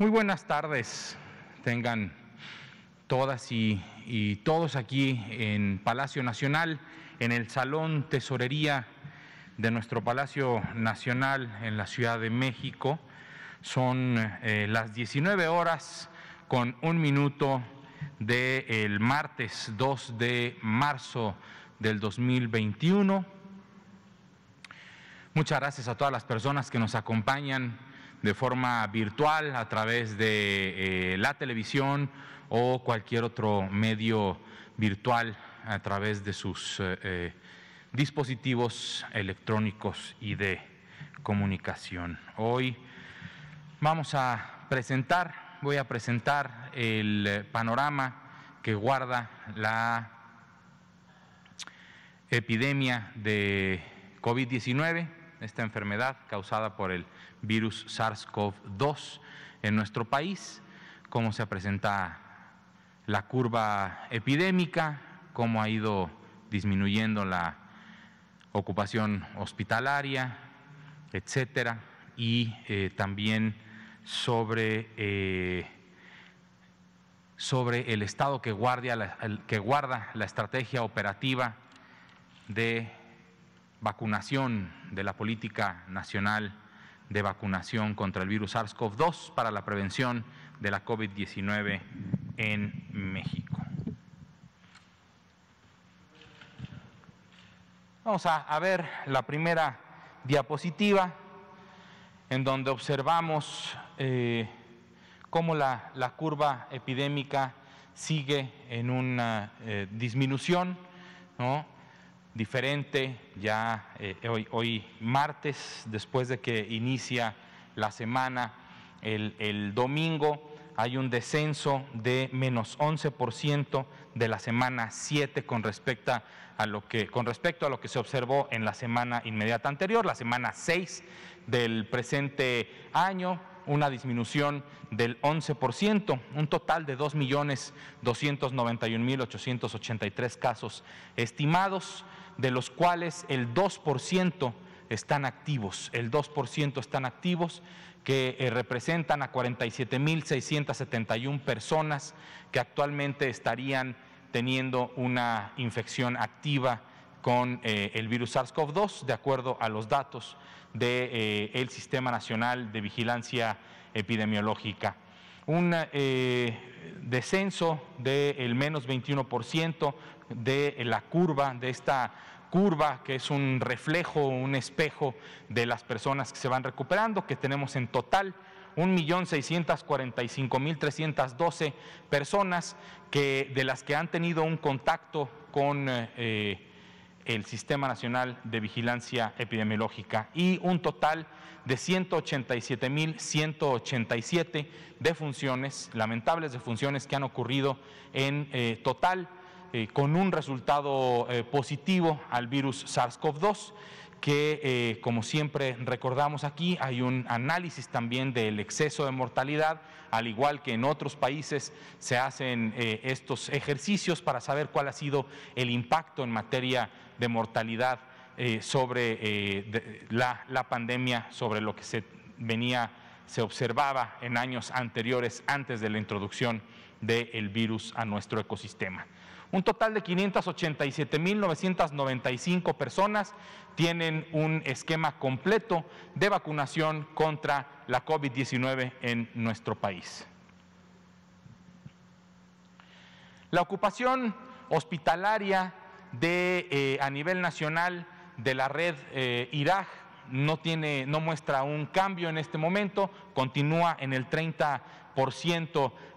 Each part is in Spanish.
Muy buenas tardes, tengan todas y, todos aquí en Palacio Nacional, en el Salón Tesorería de nuestro Palacio Nacional en la Ciudad de México. Son eh, las 19 horas con un minuto del martes 2 de marzo del 2021. Muchas gracias a todas las personas que nos acompañan de forma virtual a través de eh, la televisión o cualquier otro medio virtual a través de sus eh, dispositivos electrónicos y de comunicación. Hoy vamos a presentar, voy a presentar el panorama que guarda la epidemia de COVID-19, esta enfermedad causada por el virus SARS-CoV-2 en nuestro país, cómo se presenta la curva epidémica, cómo ha ido disminuyendo la ocupación hospitalaria, etcétera, y eh, también sobre, eh, sobre el estado que, guardia que guarda la estrategia operativa de vacunación de la política nacional de vacunación contra el virus SARS-CoV-2 para la prevención de la COVID-19 en México. Vamos a, ver la primera diapositiva en donde observamos eh, cómo la, curva epidémica sigue en una eh, disminución, ¿no? Diferente ya eh, hoy, martes, después de que inicia la semana, el, el domingo hay un descenso de menos 11% de la semana 7 con respecto a lo que con respecto a lo que se observó en la semana inmediata anterior, la semana 6 del presente año, una disminución del 11%, un total de 2.291.883 casos estimados, de los cuales el 2% están activos, el 2% están activos que eh, representan a 47.671 personas que actualmente estarían teniendo una infección activa con eh, el virus SARS-CoV-2, de acuerdo a los datos del de, eh, Sistema Nacional de Vigilancia Epidemiológica. Un descenso del menos 21% de la curva de esta curva, que es un reflejo, un espejo de las personas que se van recuperando, que tenemos en total 1.645.312 personas que, de las que han tenido un contacto con eh, el Sistema Nacional de Vigilancia Epidemiológica y un total de 187.187 defunciones, lamentables defunciones que han ocurrido en eh, total eh, con un resultado eh, positivo al virus SARS-CoV-2 que, eh, como siempre recordamos aquí, hay un análisis también del exceso de mortalidad, al igual que en otros países se hacen estos ejercicios para saber cuál ha sido el impacto en materia de mortalidad sobre la, la, pandemia, sobre lo que se venía, se observaba en años anteriores antes de la introducción del virus a nuestro ecosistema. Un total de 587.995 personas tienen un esquema completo de vacunación contra la COVID-19 en nuestro país. La ocupación hospitalaria eh, a nivel nacional de la red eh, IRAG no muestra un cambio en este momento, continúa en el 30%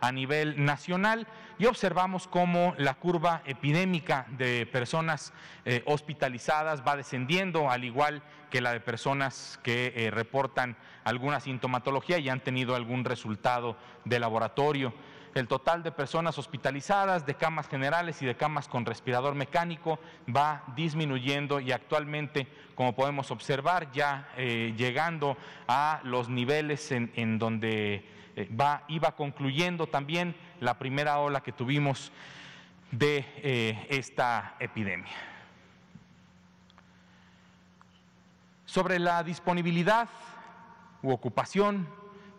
a nivel nacional y observamos cómo la curva epidémica de personas eh, hospitalizadas va descendiendo, al igual que la de personas que eh, reportan alguna sintomatología y han tenido algún resultado de laboratorio. El total de personas hospitalizadas, de camas generales y de camas con respirador mecánico va disminuyendo y actualmente, como podemos observar, ya eh, llegando a los niveles en, donde va, iba concluyendo también la primera ola que tuvimos de eh, esta epidemia. Sobre la disponibilidad u ocupación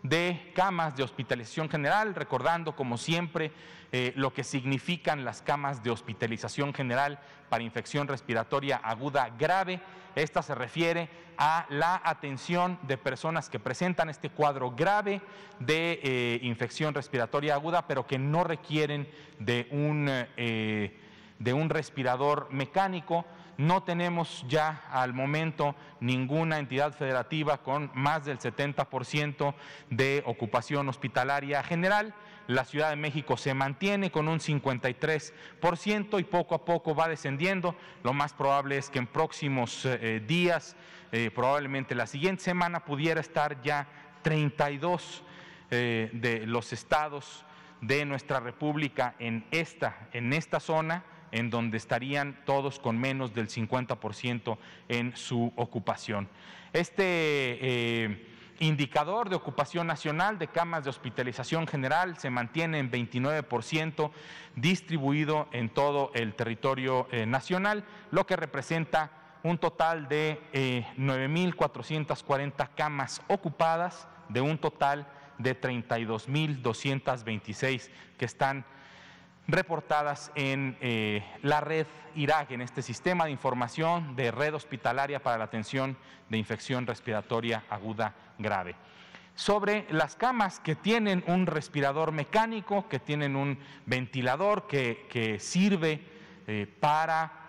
de camas de hospitalización general, recordando como siempre eh, lo que significan las camas de hospitalización general para infección respiratoria aguda grave. Esta se refiere a la atención de personas que presentan este cuadro grave de eh, infección respiratoria aguda, pero que no requieren de un, eh, de un respirador mecánico no tenemos ya al momento ninguna entidad federativa con más del 70% de ocupación hospitalaria general. La Ciudad de México se mantiene con un 53% y poco a poco va descendiendo. Lo más probable es que en próximos eh, días, eh, probablemente la siguiente semana, pudiera estar ya 32 eh, de los estados de nuestra República en esta, en esta zona en donde estarían todos con menos del 50% en su ocupación. Este eh, indicador de ocupación nacional de camas de hospitalización general se mantiene en 29% distribuido en todo el territorio eh, nacional, lo que representa un total de 9.440 eh, camas ocupadas de un total de 32.226 que están reportadas en eh, la red IRAG, en este sistema de información de red hospitalaria para la atención de infección respiratoria aguda grave. Sobre las camas que tienen un respirador mecánico, que tienen un ventilador que, sirve eh, para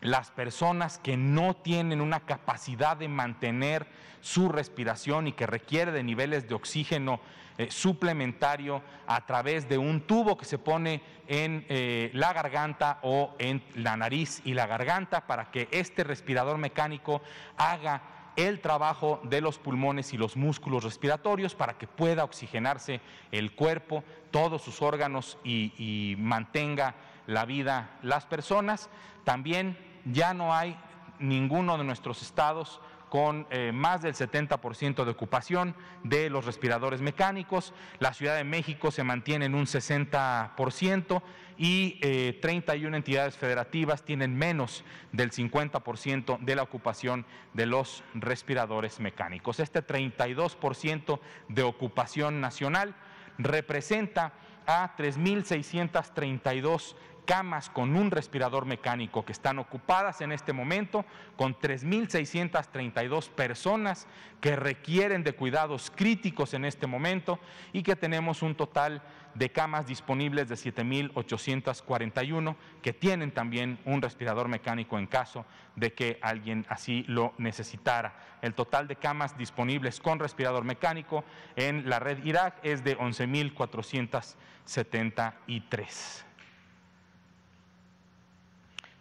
las personas que no tienen una capacidad de mantener su respiración y que requiere de niveles de oxígeno eh, suplementario a través de un tubo que se pone en eh, la garganta o en la nariz y la garganta para que este respirador mecánico haga el trabajo de los pulmones y los músculos respiratorios para que pueda oxigenarse el cuerpo, todos sus órganos y, y mantenga la vida las personas. También ya no hay ninguno de nuestros estados con eh, más del 70% de ocupación de los respiradores mecánicos. La Ciudad de México se mantiene en un 60% y 31 eh, entidades federativas tienen menos del 50% de la ocupación de los respiradores mecánicos. Este 32% de ocupación nacional representa a 3.632 camas con un respirador mecánico que están ocupadas en este momento, con 3.632 personas que requieren de cuidados críticos en este momento y que tenemos un total de camas disponibles de 7.841 que tienen también un respirador mecánico en caso de que alguien así lo necesitara. El total de camas disponibles con respirador mecánico en la red Irak es de 11.473.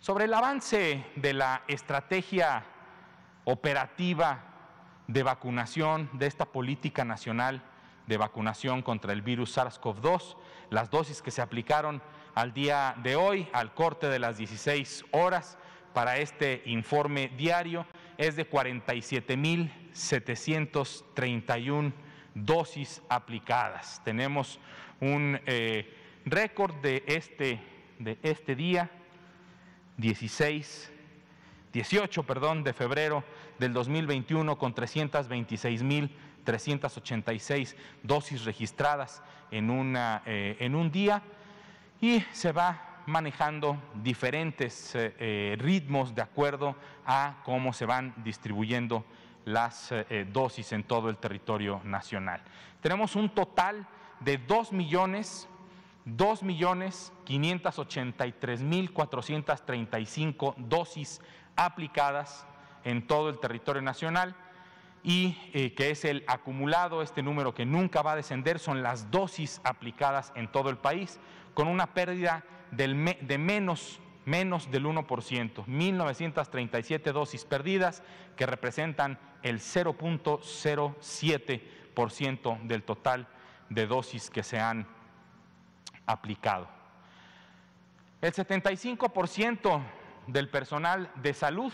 Sobre el avance de la estrategia operativa de vacunación, de esta política nacional de vacunación contra el virus SARS-CoV-2, las dosis que se aplicaron al día de hoy, al corte de las 16 horas, para este informe diario, es de 47.731 dosis aplicadas. Tenemos un eh, récord de este, de este día 16, 18 perdón, de febrero del 2021 con 326.386 dosis registradas en, una, eh, en un día y se va manejando diferentes eh, eh, ritmos de acuerdo a cómo se van distribuyendo las dosis en todo el territorio nacional. Tenemos un total de 2 millones 2.583.435 dosis aplicadas en todo el territorio nacional y eh, que es el acumulado, este número que nunca va a descender, son las dosis aplicadas en todo el país, con una pérdida de menos, menos del 1%, 1.937 dosis perdidas, que representan el 0.07% del total de dosis que se han aplicado. El 75% del personal de salud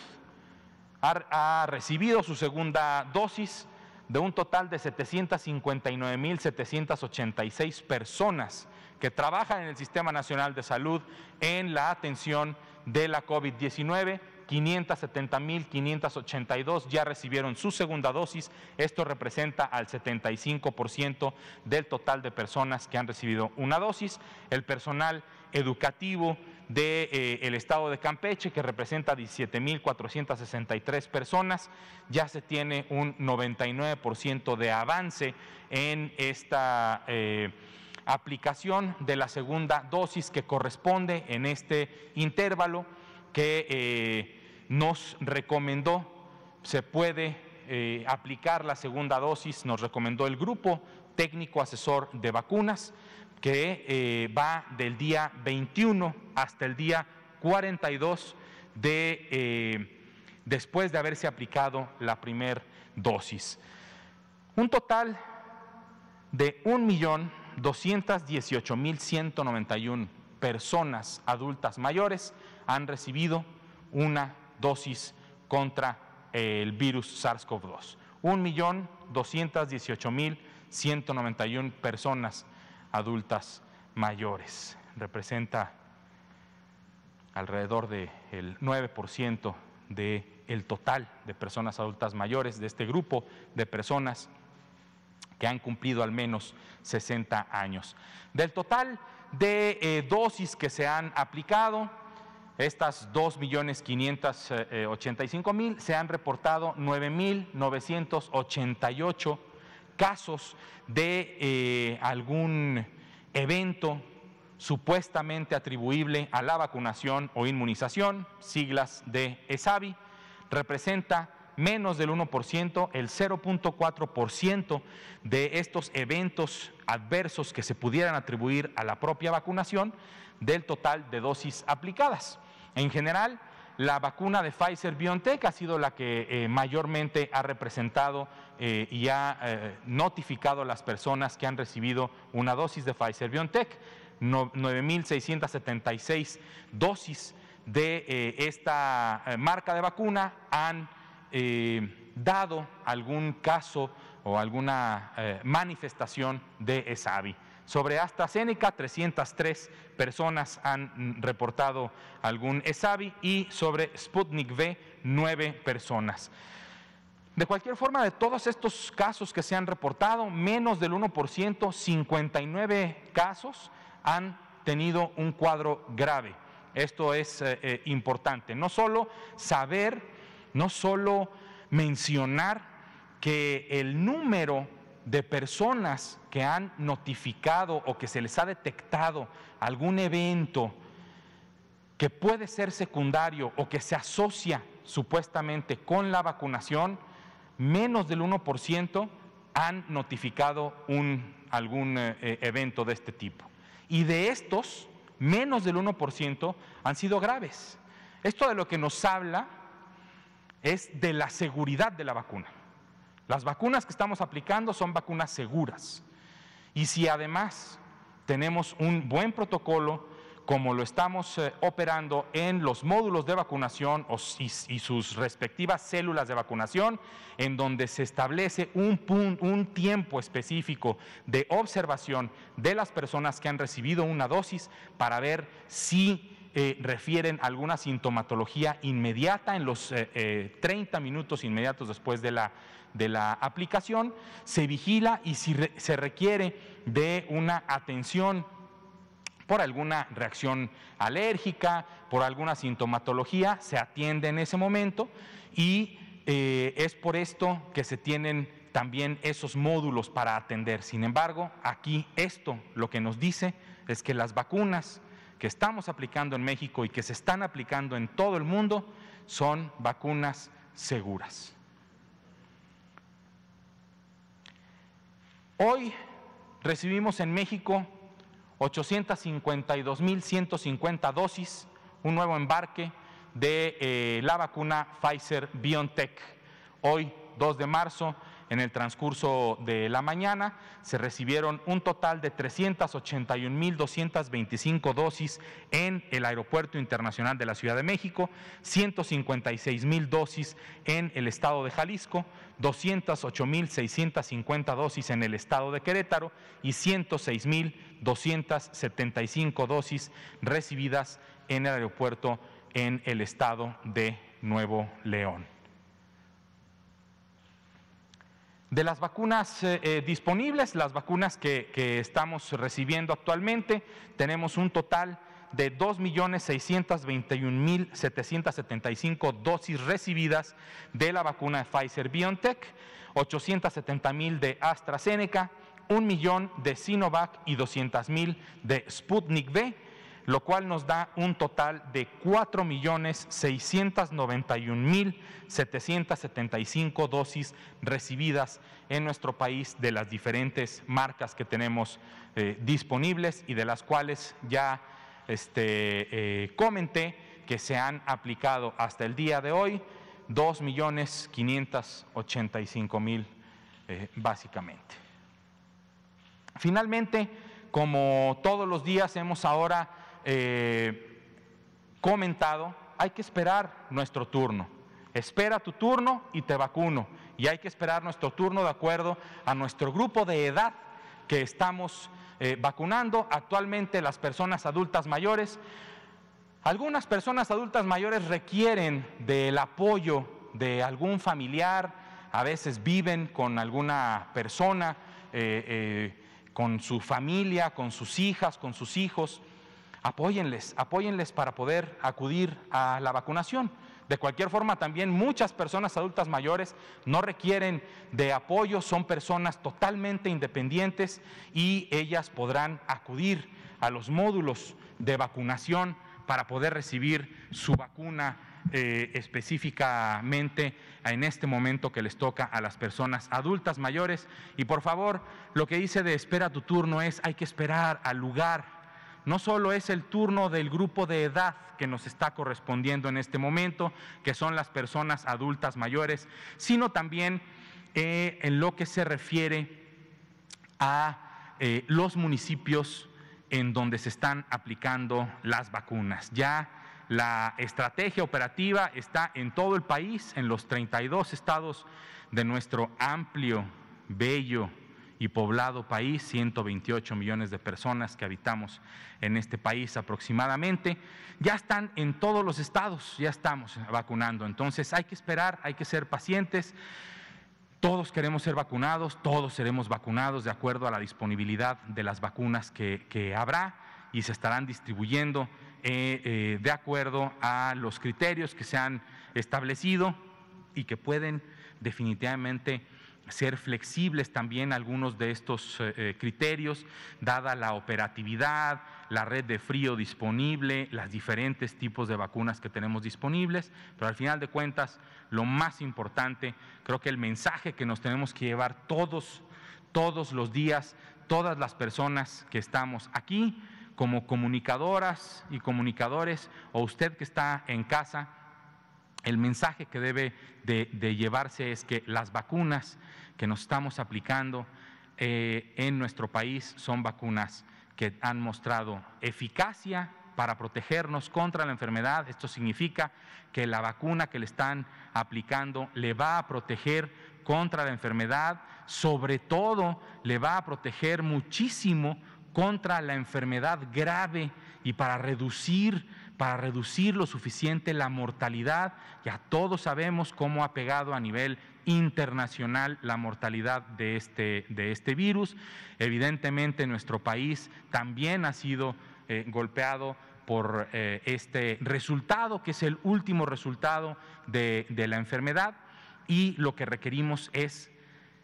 ha, recibido su segunda dosis de un total de 759.786 personas que trabajan en el Sistema Nacional de Salud en la atención de la COVID-19 570.582 ya recibieron su segunda dosis. Esto representa al 75% del total de personas que han recibido una dosis. El personal educativo del de, eh, estado de Campeche, que representa 17.463 personas, ya se tiene un 99% de avance en esta eh, aplicación de la segunda dosis que corresponde en este intervalo que eh, nos recomendó, se puede eh, aplicar la segunda dosis, nos recomendó el grupo técnico asesor de vacunas, que eh, va del día 21 hasta el día 42 de, después de haberse aplicado la primera dosis. Un total de 1.218.191 personas adultas mayores han recibido una dosis contra el virus SARS-CoV-2. 1.218.191 personas adultas mayores. Representa alrededor del 9% del total de personas adultas mayores, de este grupo de personas que han cumplido al menos 60 años. Del total de eh, dosis que se han aplicado, estas 2.585.000 se han reportado 9.988 casos de eh, algún evento supuestamente atribuible a la vacunación o inmunización, siglas de ESAVI, representa menos del 1%, el 0.4% de estos eventos adversos que se pudieran atribuir a la propia vacunación del total de dosis aplicadas. En general, la vacuna de Pfizer BioNTech ha sido la que eh, mayormente ha representado eh, y ha eh, notificado a las personas que han recibido una dosis de Pfizer BioNTech. 9.676 dosis de esta marca de vacuna han dado algún caso o alguna manifestación de ESAVI. Sobre AstraZeneca, 303 personas han reportado algún ESAVI y sobre Sputnik V, 9 personas. De cualquier forma, de todos estos casos que se han reportado, menos del 1%, 59 casos han tenido un cuadro grave. Esto es eh, eh, importante. No solo saber, no solo mencionar que el número de personas que han notificado o que se les ha detectado algún evento que puede ser secundario o que se asocia supuestamente con la vacunación, menos del 1% han notificado un, algún eh, evento de este tipo. Y de estos, menos del 1% han sido graves. Esto de lo que nos habla es de la seguridad de la vacuna. Las vacunas que estamos aplicando son vacunas seguras. Y si además tenemos un buen protocolo, como lo estamos eh, operando en los módulos de vacunación y, sus respectivas células de vacunación, en donde se establece un, tiempo específico de observación de las personas que han recibido una dosis para ver si eh, refieren alguna sintomatología inmediata en los 30 eh, minutos inmediatos después de la de la aplicación, se vigila y si se requiere de una atención por alguna reacción alérgica, por alguna sintomatología, se atiende en ese momento y eh, es por esto que se tienen también esos módulos para atender. Sin embargo, aquí esto lo que nos dice es que las vacunas que estamos aplicando en México y que se están aplicando en todo el mundo son vacunas seguras. Hoy recibimos en México 852.150 dosis, un nuevo embarque de eh, la vacuna Pfizer BioNTech. Hoy, 2 de marzo, en el transcurso de la mañana se recibieron un total de 381.225 dosis en el Aeropuerto Internacional de la Ciudad de México, 156.000 dosis en el estado de Jalisco, 208.650 dosis en el estado de Querétaro y 106.275 dosis recibidas en el aeropuerto en el estado de Nuevo León. De las vacunas eh, eh, disponibles, las vacunas que, que, estamos recibiendo actualmente, tenemos un total de 2.621.775 dosis recibidas de la vacuna de Pfizer BioNTech, 870.000 de AstraZeneca, un millón de Sinovac y 200.000 de Sputnik V lo cual nos da un total de 4.691.775 dosis recibidas en nuestro país de las diferentes marcas que tenemos eh, disponibles y de las cuales ya este, eh, comenté que se han aplicado hasta el día de hoy 2.585.000 eh, básicamente. Finalmente, como todos los días hemos ahora eh, comentado, hay que esperar nuestro turno. Espera tu turno y te vacuno. Y hay que esperar nuestro turno de acuerdo a nuestro grupo de edad que estamos eh, vacunando. Actualmente las personas adultas mayores, algunas personas adultas mayores requieren del apoyo de algún familiar, a veces viven con alguna persona, eh, con su familia, con sus hijas, con sus hijos apóyenles, apóyenles para poder acudir a la vacunación. De cualquier forma, también muchas personas adultas mayores no requieren de apoyo, son personas totalmente independientes y ellas podrán acudir a los módulos de vacunación para poder recibir su vacuna eh, específicamente en este momento que les toca a las personas adultas mayores. Y por favor, lo que dice de espera tu turno es hay que esperar al lugar no solo es el turno del grupo de edad que nos está correspondiendo en este momento, que son las personas adultas mayores, sino también eh, en lo que se refiere a eh, los municipios en donde se están aplicando las vacunas. Ya la estrategia operativa está en todo el país, en los 32 estados de nuestro amplio, bello y poblado país, 128 millones de personas que habitamos en este país aproximadamente, ya están en todos los estados, ya estamos vacunando. Entonces hay que esperar, hay que ser pacientes. Todos queremos ser vacunados, todos seremos vacunados de acuerdo a la disponibilidad de las vacunas que, habrá y se estarán distribuyendo eh, eh, de acuerdo a los criterios que se han establecido y que pueden definitivamente ser flexibles también algunos de estos eh, eh, criterios, dada la operatividad, la red de frío disponible, los diferentes tipos de vacunas que tenemos disponibles, pero al final de cuentas, lo más importante, creo que el mensaje que nos tenemos que llevar todos, todos los días, todas las personas que estamos aquí, como comunicadoras y comunicadores, o usted que está en casa, el mensaje que debe de, llevarse es que las vacunas que nos estamos aplicando eh, en nuestro país son vacunas que han mostrado eficacia para protegernos contra la enfermedad. Esto significa que la vacuna que le están aplicando le va a proteger contra la enfermedad, sobre todo le va a proteger muchísimo contra la enfermedad grave y para reducir para reducir lo suficiente la mortalidad. Ya todos sabemos cómo ha pegado a nivel internacional la mortalidad de este, de este virus. Evidentemente nuestro país también ha sido eh, golpeado por eh, este resultado, que es el último resultado de, la enfermedad, y lo que requerimos es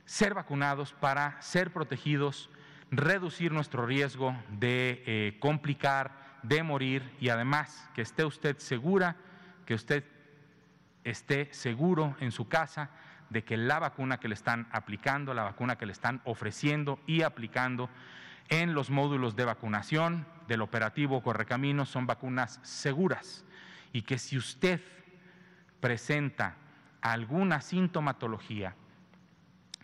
ser vacunados para ser protegidos, reducir nuestro riesgo de eh, complicar de morir y además que esté usted segura, que usted esté seguro en su casa de que la vacuna que le están aplicando, la vacuna que le están ofreciendo y aplicando en los módulos de vacunación del operativo Correcaminos son vacunas seguras. Y que si usted presenta alguna sintomatología,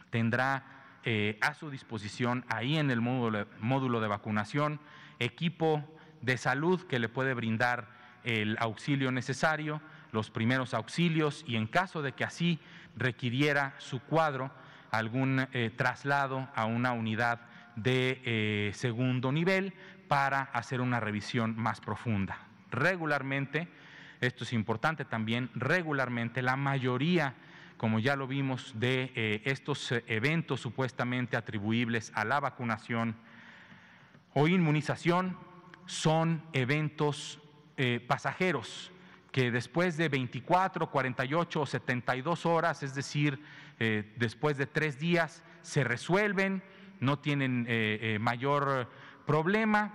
tendrá eh, a su disposición ahí en el módulo, módulo de vacunación equipo de salud que le puede brindar el auxilio necesario, los primeros auxilios y en caso de que así requiriera su cuadro, algún eh, traslado a una unidad de eh, segundo nivel para hacer una revisión más profunda. Regularmente esto es importante también, regularmente la mayoría como ya lo vimos, de eh, estos eventos supuestamente atribuibles a la vacunación o inmunización son eventos eh, pasajeros que después de 24, 48 o 72 horas, es decir, después de tres días, se resuelven, no tienen mayor problema,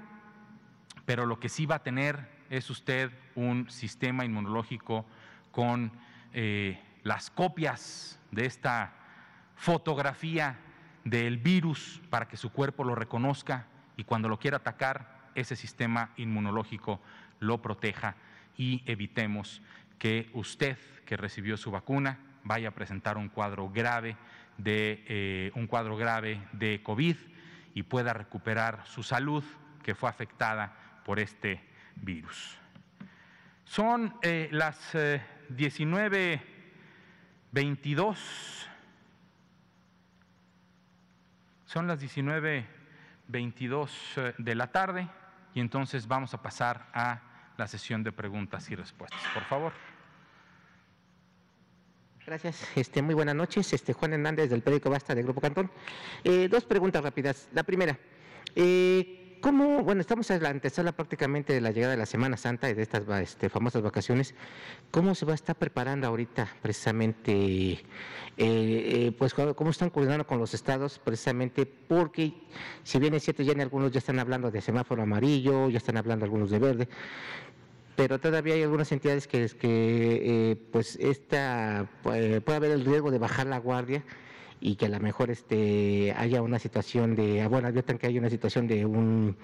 pero lo que sí va a tener es usted un sistema inmunológico con las copias de esta fotografía del virus para que su cuerpo lo reconozca y cuando lo quiera atacar, ese sistema inmunológico lo proteja y evitemos que usted que recibió su vacuna vaya a presentar un cuadro grave de eh, un cuadro grave de COVID y pueda recuperar su salud que fue afectada por este virus. Son eh, las eh, 19.22. Son las 19. 22 eh, de la tarde y entonces vamos a pasar a la sesión de preguntas y respuestas. Por favor. Gracias. Este, muy buenas noches. Este, Juan Hernández del periódico Basta de Grupo Cantón. Eh, dos preguntas rápidas. La primera, eh, ¿Cómo, bueno, estamos a la antesala prácticamente de la llegada de la Semana Santa y de estas este, famosas vacaciones, ¿cómo se va a estar preparando ahorita precisamente, eh, eh, pues cómo están coordinando con los estados precisamente porque, si bien es cierto, ya en algunos ya están hablando de semáforo amarillo, ya están hablando algunos de verde, pero todavía hay algunas entidades que, que eh, pues esta, puede haber el riesgo de bajar la guardia y que a lo mejor este, haya una situación de, ah, bueno, adviertan que hay una situación de un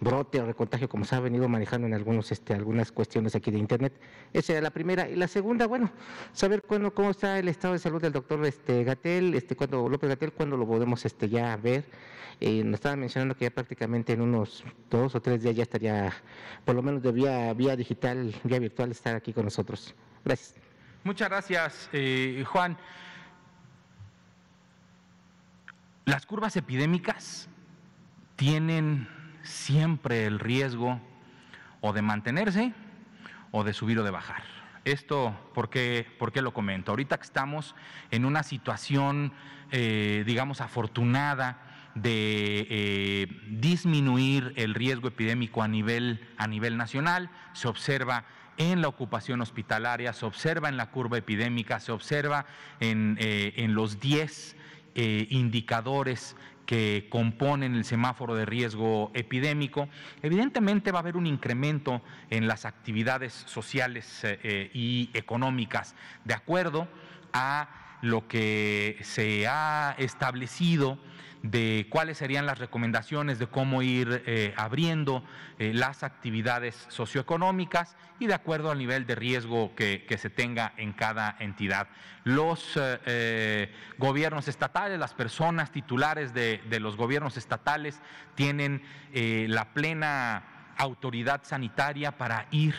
brote o recontagio como se ha venido manejando en algunos, este, algunas cuestiones aquí de Internet. Esa era la primera. Y la segunda, bueno, saber cuándo, cómo está el estado de salud del doctor este, Gatel, este, cuando, López Gatel, cuándo lo podemos este, ya ver. Eh, nos estaba mencionando que ya prácticamente en unos dos o tres días ya estaría, por lo menos de vía, vía digital, vía virtual, estar aquí con nosotros. Gracias. Muchas gracias, eh, Juan. Las curvas epidémicas tienen siempre el riesgo o de mantenerse o de subir o de bajar. Esto, ¿por qué, lo comento? Ahorita que estamos en una situación, eh, digamos, afortunada de eh, disminuir el riesgo epidémico a nivel, a nivel nacional, se observa en la ocupación hospitalaria, se observa en la curva epidémica, se observa en, eh, en los 10 eh, indicadores que componen el semáforo de riesgo epidémico, evidentemente va a haber un incremento en las actividades sociales eh, eh, y económicas. De acuerdo a lo que se ha establecido de cuáles serían las recomendaciones de cómo ir eh, abriendo eh, las actividades socioeconómicas y de acuerdo al nivel de riesgo que, se tenga en cada entidad. Los eh, gobiernos estatales, las personas titulares de, de los gobiernos estatales tienen la plena autoridad sanitaria para ir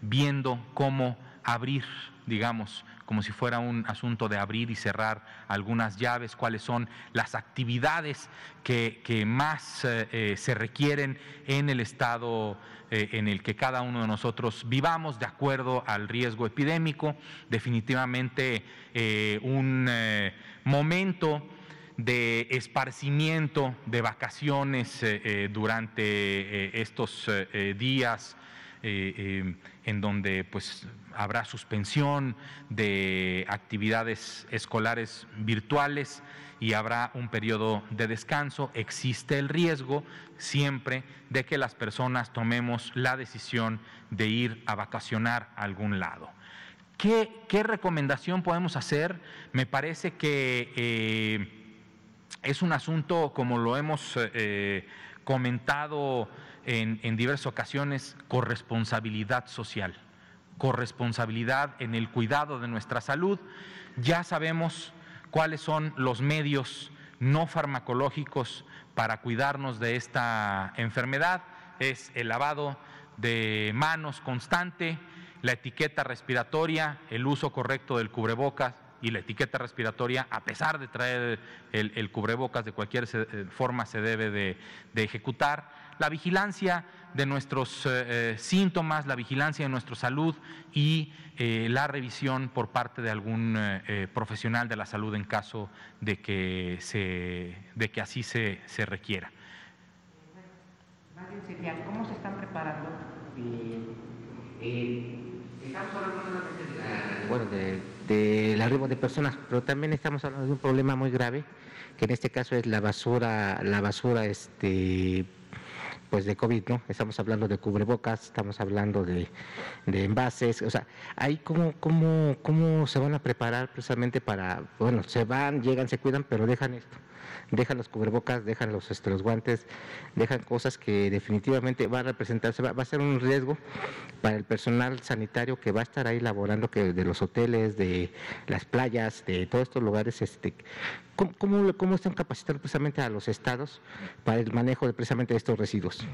viendo cómo abrir, digamos, como si fuera un asunto de abrir y cerrar algunas llaves, cuáles son las actividades que, más eh, eh, se requieren en el estado eh, en el que cada uno de nosotros vivamos de acuerdo al riesgo epidémico. Definitivamente un momento de esparcimiento, de vacaciones durante estos días en donde pues habrá suspensión de actividades escolares virtuales y habrá un periodo de descanso. Existe el riesgo siempre de que las personas tomemos la decisión de ir a vacacionar a algún lado. ¿Qué, recomendación podemos hacer? Me parece que eh, es un asunto, como lo hemos eh, comentado en, en diversas ocasiones, corresponsabilidad social corresponsabilidad en el cuidado de nuestra salud. Ya sabemos cuáles son los medios no farmacológicos para cuidarnos de esta enfermedad. Es el lavado de manos constante, la etiqueta respiratoria, el uso correcto del cubrebocas y la etiqueta respiratoria, a pesar de traer el, cubrebocas de cualquier eh, forma, se debe de, ejecutar. La vigilancia de nuestros síntomas, la vigilancia de nuestra salud y la revisión por parte de algún profesional de la salud en caso de que, se, de que así se, se requiera. ¿Cómo se están preparando? estamos hablando de, bueno, del arribo de personas, pero también estamos hablando de un problema muy grave, que en este caso es la basura, la basura este pues de COVID, ¿no? Estamos hablando de cubrebocas, estamos hablando de, de envases, o sea, ahí cómo, cómo, cómo se van a preparar precisamente para, bueno, se van, llegan, se cuidan, pero dejan esto dejan los cubrebocas, dejan los, este, los guantes, dejan cosas que definitivamente va a representarse, va, a ser un riesgo para el personal sanitario que va a estar ahí laborando, que de los hoteles, de las playas, de todos estos lugares, este, ¿cómo, cómo, están capacitando precisamente a los estados para el manejo de precisamente de estos residuos?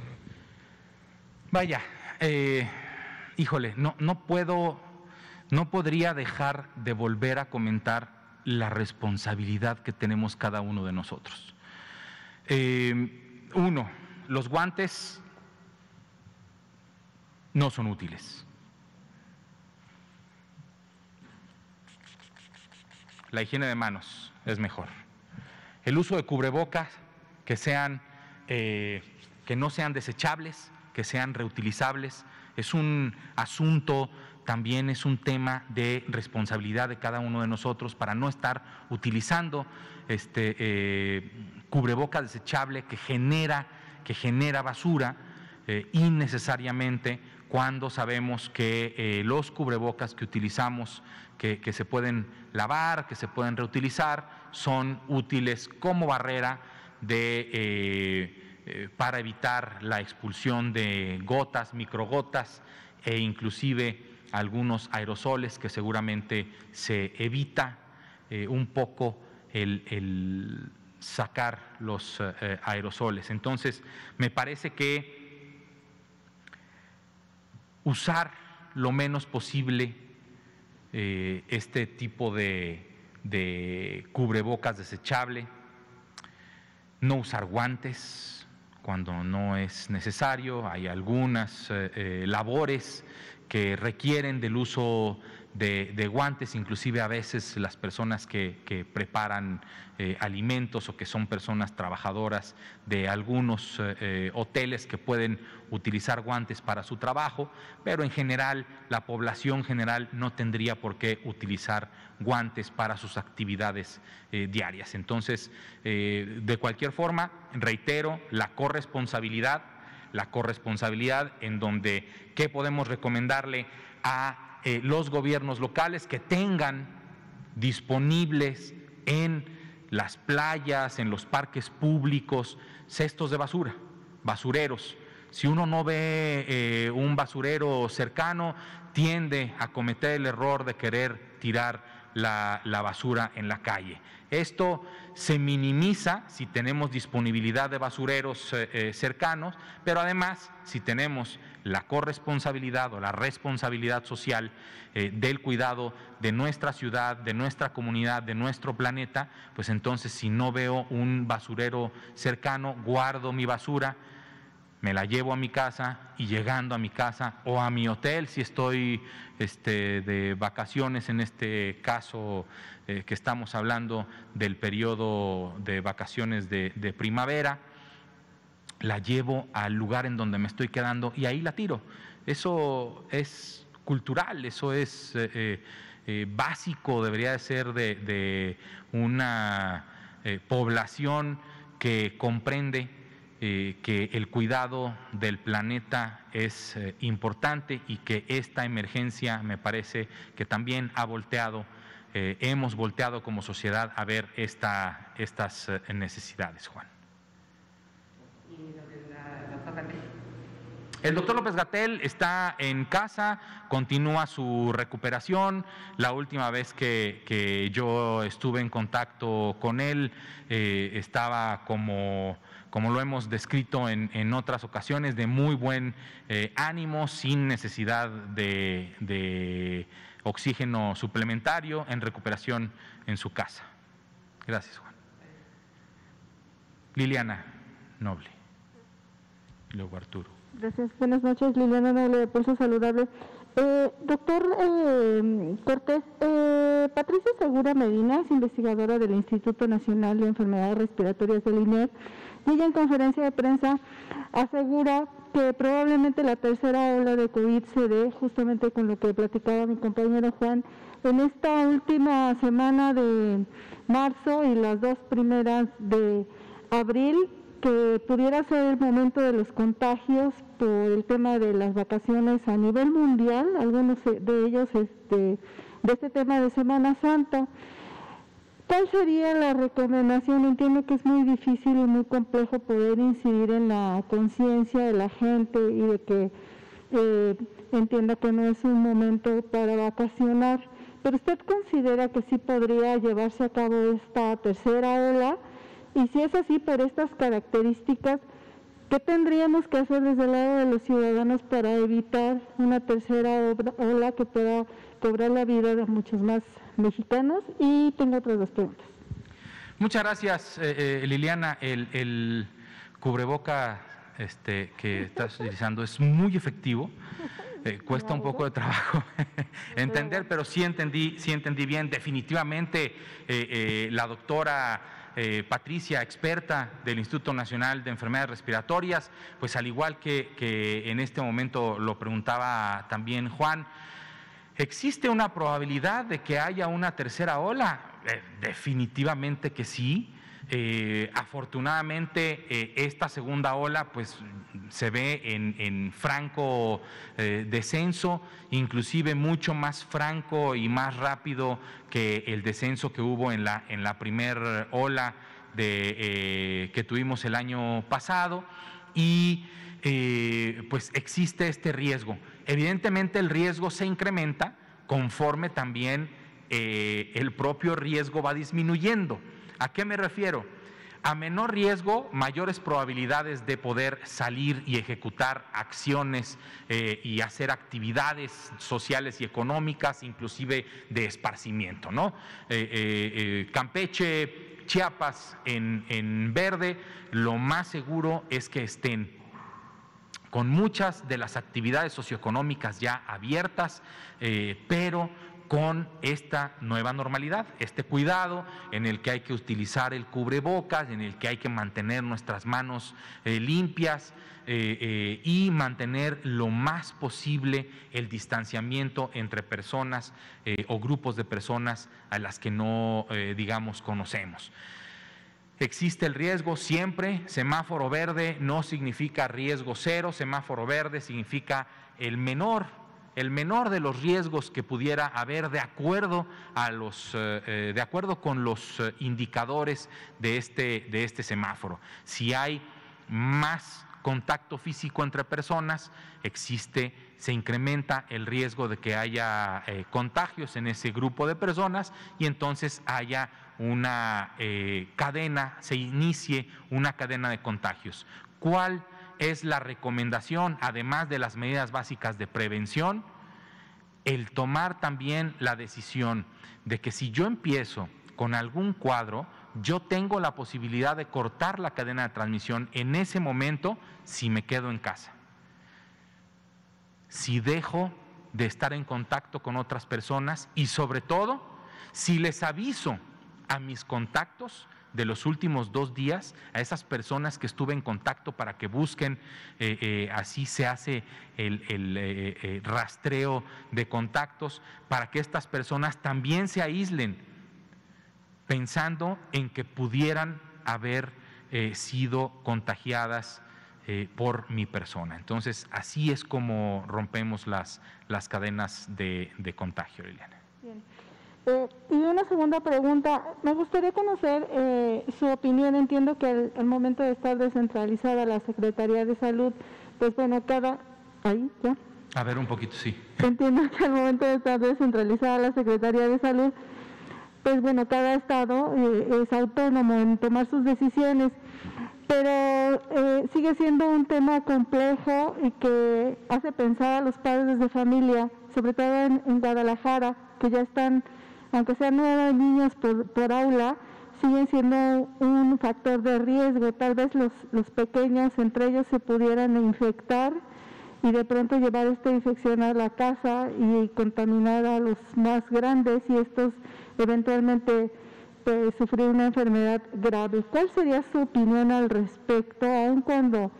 Vaya, eh, híjole, no, no puedo, no podría dejar de volver a comentar la responsabilidad que tenemos cada uno de nosotros. Eh, uno, los guantes no son útiles. La higiene de manos es mejor. El uso de cubrebocas que sean eh, que no sean desechables, que sean reutilizables, es un asunto también es un tema de responsabilidad de cada uno de nosotros para no estar utilizando este eh, cubreboca desechable que genera, que genera basura eh, innecesariamente cuando sabemos que eh, los cubrebocas que utilizamos, que, se pueden lavar, que se pueden reutilizar, son útiles como barrera de, para evitar la expulsión de gotas, microgotas e inclusive algunos aerosoles que seguramente se evita eh, un poco el, sacar los eh, aerosoles. Entonces, me parece que usar lo menos posible eh, este tipo de, cubrebocas desechable, no usar guantes cuando no es necesario, hay algunas labores que requieren del uso de, guantes, inclusive a veces las personas que, preparan eh, alimentos o que son personas trabajadoras de algunos eh, eh, hoteles que pueden utilizar guantes para su trabajo, pero en general la población general no tendría por qué utilizar guantes para sus actividades diarias. Entonces, de cualquier forma, reitero, la corresponsabilidad la corresponsabilidad en donde qué podemos recomendarle a eh, los gobiernos locales que tengan disponibles en las playas, en los parques públicos, cestos de basura, basureros. Si uno no ve eh, un basurero cercano, tiende a cometer el error de querer tirar la, basura en la calle. Esto se minimiza si tenemos disponibilidad de basureros eh, eh, cercanos, pero además si tenemos la corresponsabilidad o la responsabilidad social eh, del cuidado de nuestra ciudad, de nuestra comunidad, de nuestro planeta, pues entonces si no veo un basurero cercano, guardo mi basura, me la llevo a mi casa y llegando a mi casa o a mi hotel si estoy este, de vacaciones, en este caso eh, que estamos hablando del periodo de vacaciones de, primavera, la llevo al lugar en donde me estoy quedando y ahí la tiro. Eso es cultural, eso es eh, eh, básico, debería de ser de una población que comprende eh, que el cuidado del planeta es eh, importante y que esta emergencia me parece que también ha volteado, eh, hemos volteado como sociedad a ver esta, estas necesidades, Juan. El doctor López Gatel está en casa, continúa su recuperación. La última vez que, yo estuve en contacto con él estaba como como lo hemos descrito en, otras ocasiones, de muy buen eh, ánimo, sin necesidad de, oxígeno suplementario, en recuperación en su casa. Gracias, Juan. Liliana Noble. luego Arturo. Gracias. Buenas noches, Liliana Noble de Pulso Saludable. Eh, doctor eh, Cortés, eh, Patricia Segura Medina es investigadora del Instituto Nacional de Enfermedades Respiratorias del INER ella en conferencia de prensa asegura que probablemente la tercera ola de COVID se dé justamente con lo que platicaba mi compañero Juan en esta última semana de marzo y las dos primeras de abril que pudiera ser el momento de los contagios por el tema de las vacaciones a nivel mundial, algunos de ellos este, de este tema de Semana Santa. ¿Cuál sería la recomendación? Entiendo que es muy difícil y muy complejo poder incidir en la conciencia de la gente y de que eh, entienda que no es un momento para vacacionar, pero usted considera que sí podría llevarse a cabo esta tercera ola y si es así por estas características, ¿qué tendríamos que hacer desde el lado de los ciudadanos para evitar una tercera ola que pueda cobrar la vida de muchos más mexicanos? Y tengo otras dos preguntas. Muchas gracias, eh, eh, Liliana. El, cubreboca este, que estás utilizando es muy efectivo. Eh, cuesta un poco de trabajo entender, pero sí entendí, sí entendí bien. Definitivamente la doctora Patricia, experta del Instituto Nacional de Enfermedades Respiratorias, pues al igual que, en este momento lo preguntaba también Juan, ¿existe una probabilidad de que haya una tercera ola? Eh, definitivamente que sí. Eh, afortunadamente eh, esta segunda ola pues se ve en, franco descenso, inclusive mucho más franco y más rápido que el descenso que hubo en la, en la primera ola que tuvimos el año pasado y pues existe este riesgo. Evidentemente el riesgo se incrementa conforme también el propio riesgo va disminuyendo. ¿A qué me refiero? A menor riesgo, mayores probabilidades de poder salir y ejecutar acciones eh, y hacer actividades sociales y económicas, inclusive de esparcimiento. ¿no? Eh, eh, Campeche, Chiapas en, en verde, lo más seguro es que estén con muchas de las actividades socioeconómicas ya abiertas, pero con esta nueva normalidad, este cuidado en el que hay que utilizar el cubrebocas, en el que hay que mantener nuestras manos eh, limpias eh, eh, y mantener lo más posible el distanciamiento entre personas o grupos de personas a las que no, digamos, conocemos. Existe el riesgo siempre, semáforo verde no significa riesgo cero, semáforo verde significa el menor el menor de los riesgos que pudiera haber de acuerdo, a los, eh, eh, de acuerdo con los eh, indicadores de este, de este semáforo. Si hay más contacto físico entre personas, existe, se incrementa el riesgo de que haya contagios en ese grupo de personas y entonces haya una cadena, se inicie una cadena de contagios. ¿Cuál es la recomendación, además de las medidas básicas de prevención, el tomar también la decisión de que si yo empiezo con algún cuadro, yo tengo la posibilidad de cortar la cadena de transmisión en ese momento si me quedo en casa. Si dejo de estar en contacto con otras personas y sobre todo si les aviso a mis contactos de los últimos dos días a esas personas que estuve en contacto para que busquen, eh, eh, así se hace el, eh, rastreo de contactos, para que estas personas también se aíslen, pensando en que pudieran haber sido contagiadas por mi persona. Entonces, así es como rompemos las, las cadenas de, de contagio, Liliana. Eh, y una segunda pregunta, me gustaría conocer eh, su opinión. Entiendo que el, momento de estar descentralizada la Secretaría de Salud, pues bueno, cada... Ahí, ya. A ver, un poquito, sí. Entiendo que al momento de estar descentralizada la Secretaría de Salud, pues bueno, cada estado eh, es autónomo en tomar sus decisiones, pero sigue siendo un tema complejo y que hace pensar a los padres de familia, sobre todo en Guadalajara, que ya están aunque sean nueve niños por, aula, siguen siendo un factor de riesgo. Tal vez los, los pequeños entre ellos se pudieran infectar y de pronto llevar esta infección a la casa y contaminar a los más grandes y estos eventualmente pues, sufrir una enfermedad grave. ¿Cuál sería su opinión al respecto, aun cuando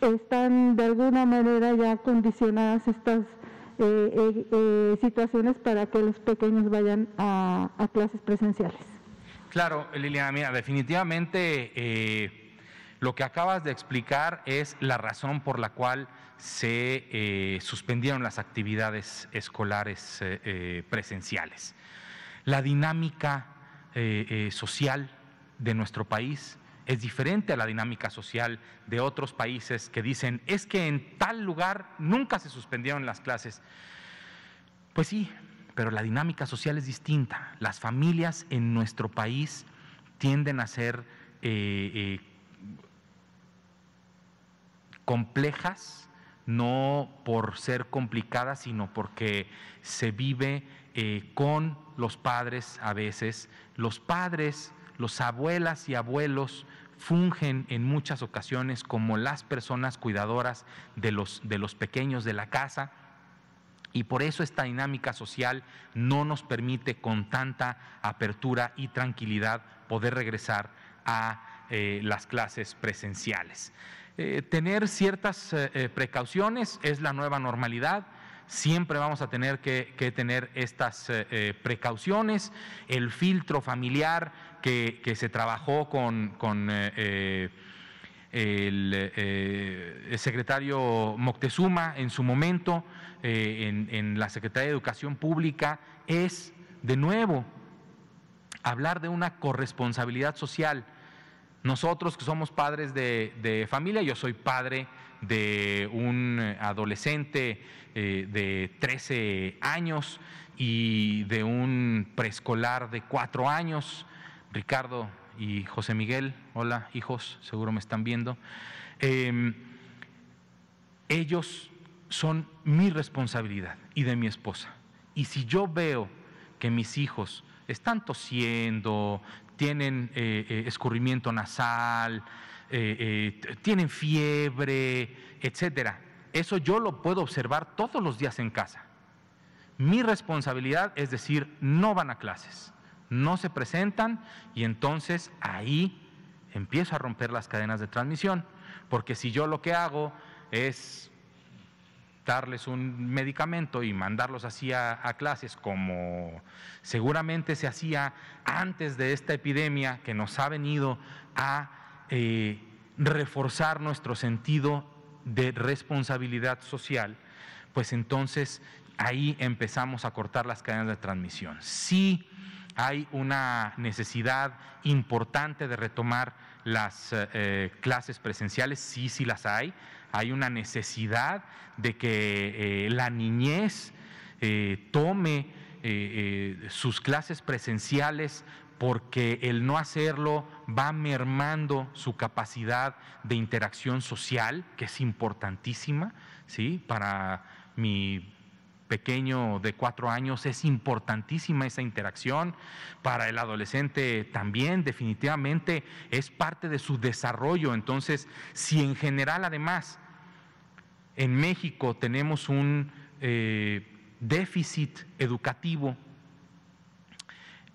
están de alguna manera ya condicionadas estas eh, eh, eh, situaciones para que los pequeños vayan a, clases presenciales? Claro, Liliana, mira, definitivamente lo que acabas de explicar es la razón por la cual se suspendieron las actividades escolares presenciales. La dinámica social de nuestro país es diferente a la dinámica social de otros países que dicen, es que en tal lugar nunca se suspendieron las clases. Pues sí, pero la dinámica social es distinta. Las familias en nuestro país tienden a ser complejas, no por ser complicadas, sino porque se vive eh, con los padres a veces. Los padres, los abuelas y abuelos fungen en muchas ocasiones como las personas cuidadoras de los, de los pequeños de la casa. Y por eso esta dinámica social no nos permite con tanta apertura y tranquilidad poder regresar a eh, las clases presenciales. Eh, tener ciertas eh, precauciones es la nueva normalidad. Siempre vamos a tener que, tener estas precauciones. El filtro familiar que, se trabajó con, el, secretario Moctezuma en su momento en la Secretaría de Educación Pública es, de nuevo, hablar de una corresponsabilidad social. Nosotros que somos padres de, familia, yo soy padre de un adolescente eh, de 13 años y de un preescolar de 4 años, Ricardo y José Miguel, hola hijos, seguro me están viendo. Em, ellos son mi responsabilidad y de mi esposa. Y si yo veo que mis hijos están tosiendo, tienen eh, eh, escurrimiento nasal, eh, tienen fiebre, etcétera. Eso yo lo puedo observar todos los días en casa. Mi responsabilidad es decir, no van a clases, no se presentan y entonces ahí empiezo a romper las cadenas de transmisión, porque si yo lo que hago es darles un medicamento y mandarlos así a, clases como seguramente se hacía antes de esta epidemia que nos ha venido a eh, reforzar nuestro sentido de responsabilidad social, pues entonces ahí empezamos a cortar las cadenas de transmisión. Sí hay una necesidad importante de retomar las eh, clases presenciales, sí, sí las hay hay una necesidad de que eh, la niñez eh, tome eh, sus clases presenciales porque el no hacerlo va mermando su capacidad de interacción social, que es importantísima, ¿sí? Para mi pequeño de cuatro años es importantísima esa interacción, para el adolescente también definitivamente es parte de su desarrollo. Entonces, si en general además en México tenemos un eh, déficit educativo,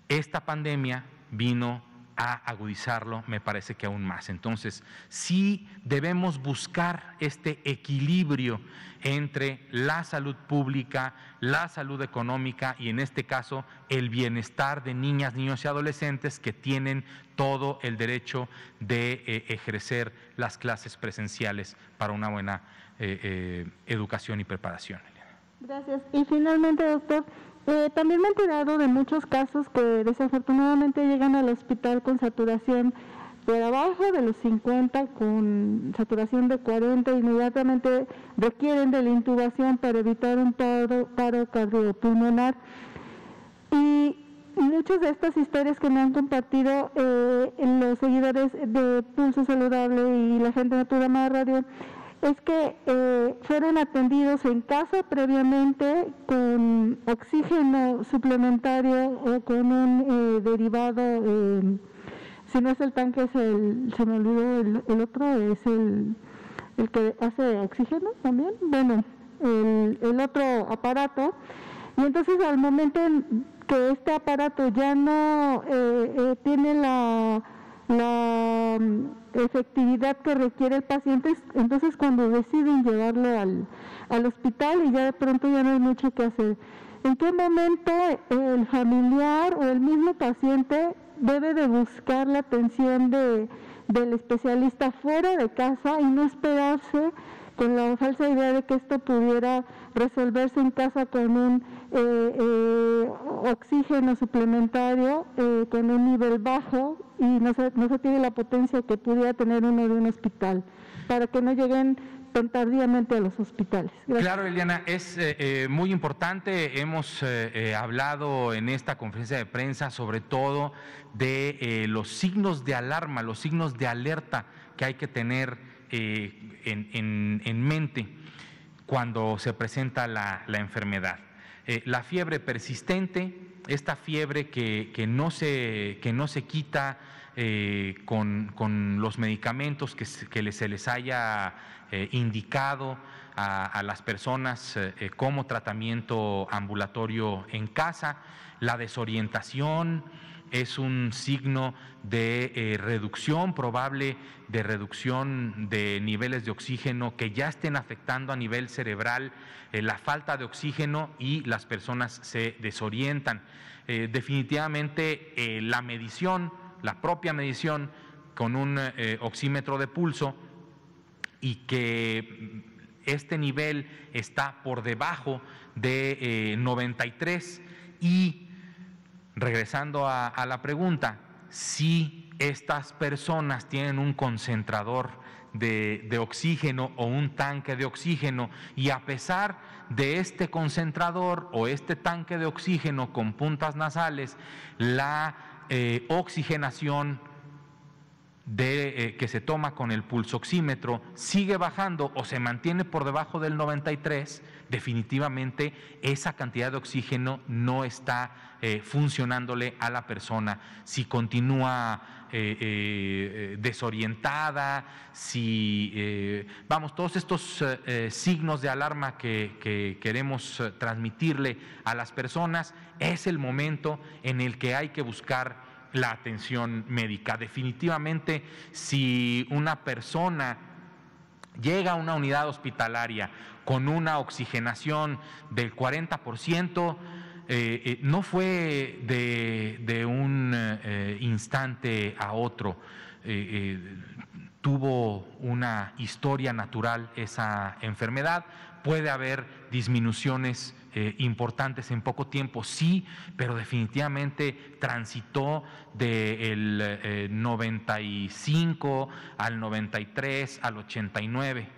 esta pandemia vino a agudizarlo, me parece que aún más. Entonces, sí debemos buscar este equilibrio entre la salud pública, la salud económica y en este caso el bienestar de niñas, niños y adolescentes que tienen todo el derecho de eh, ejercer las clases presenciales para una buena eh, eh, educación y preparación. Gracias. Y finalmente, doctor, eh, también me he enterado de muchos casos que desafortunadamente llegan al hospital con saturación por abajo de los 50, con saturación de 40, inmediatamente requieren de la intubación para evitar un paro, cardiopulmonar. Y muchas de estas historias que me han compartido eh, los seguidores de Pulso Saludable y la gente de Programa Radio es que eh, fueron atendidos en casa previamente con oxígeno suplementario o con un eh, derivado eh, si no es el tanque, es el, se me olvidó el, otro, es el, el que hace oxígeno también, bueno, el, el otro aparato, y entonces al momento que este aparato ya no eh, eh, tiene la, la mm, efectividad que requiere el paciente, entonces cuando deciden llevarlo al, al hospital y ya de pronto ya no hay mucho que hacer. ¿En qué momento el familiar o el mismo paciente debe de buscar la atención de, del especialista fuera de casa y no esperarse con la falsa idea de que esto pudiera resolverse en casa con un eh, eh, oxígeno suplementario eh, con un nivel bajo y no se, no se tiene la potencia que pudiera tener uno de un hospital, para que no lleguen tan tardíamente a los hospitales. Claro, Eliana, es eh, muy importante. Hemos eh, hablado en esta conferencia de prensa sobre todo de los signos de alarma, los signos de alerta que hay que tener en, mente cuando se presenta la, enfermedad. la fiebre persistente, esta fiebre que, no, se, que no se quita con, los medicamentos que, que se les haya eh, indicado a, las personas eh, eh, como tratamiento ambulatorio en casa. La desorientación es un signo de reducción probable, de reducción de niveles de oxígeno que ya estén afectando a nivel cerebral la falta de oxígeno y las personas se desorientan. definitivamente la medición, la propia medición con un oxímetro de pulso, y que este nivel está por debajo de 93 eh, y regresando a, la pregunta, si estas personas tienen un concentrador de, oxígeno o un tanque de oxígeno y a pesar de este concentrador o este tanque de oxígeno con puntas nasales, la eh, oxigenación eh, que se toma con el pulsoxímetro sigue bajando o se mantiene por debajo del 93, definitivamente esa cantidad de oxígeno no está eh, funcionándole a la persona. Si continúa eh, desorientada, si, vamos, todos estos signos de alarma que, que queremos transmitirle a las personas, es el momento en el que hay que buscar la atención médica. Definitivamente, si una persona llega a una unidad hospitalaria con una oxigenación del 40%, eh, eh, no fue de, un eh, instante a otro, tuvo una historia natural esa enfermedad, puede haber disminuciones importantes en poco tiempo, sí, pero definitivamente transitó del 95 eh, al 93 al 89.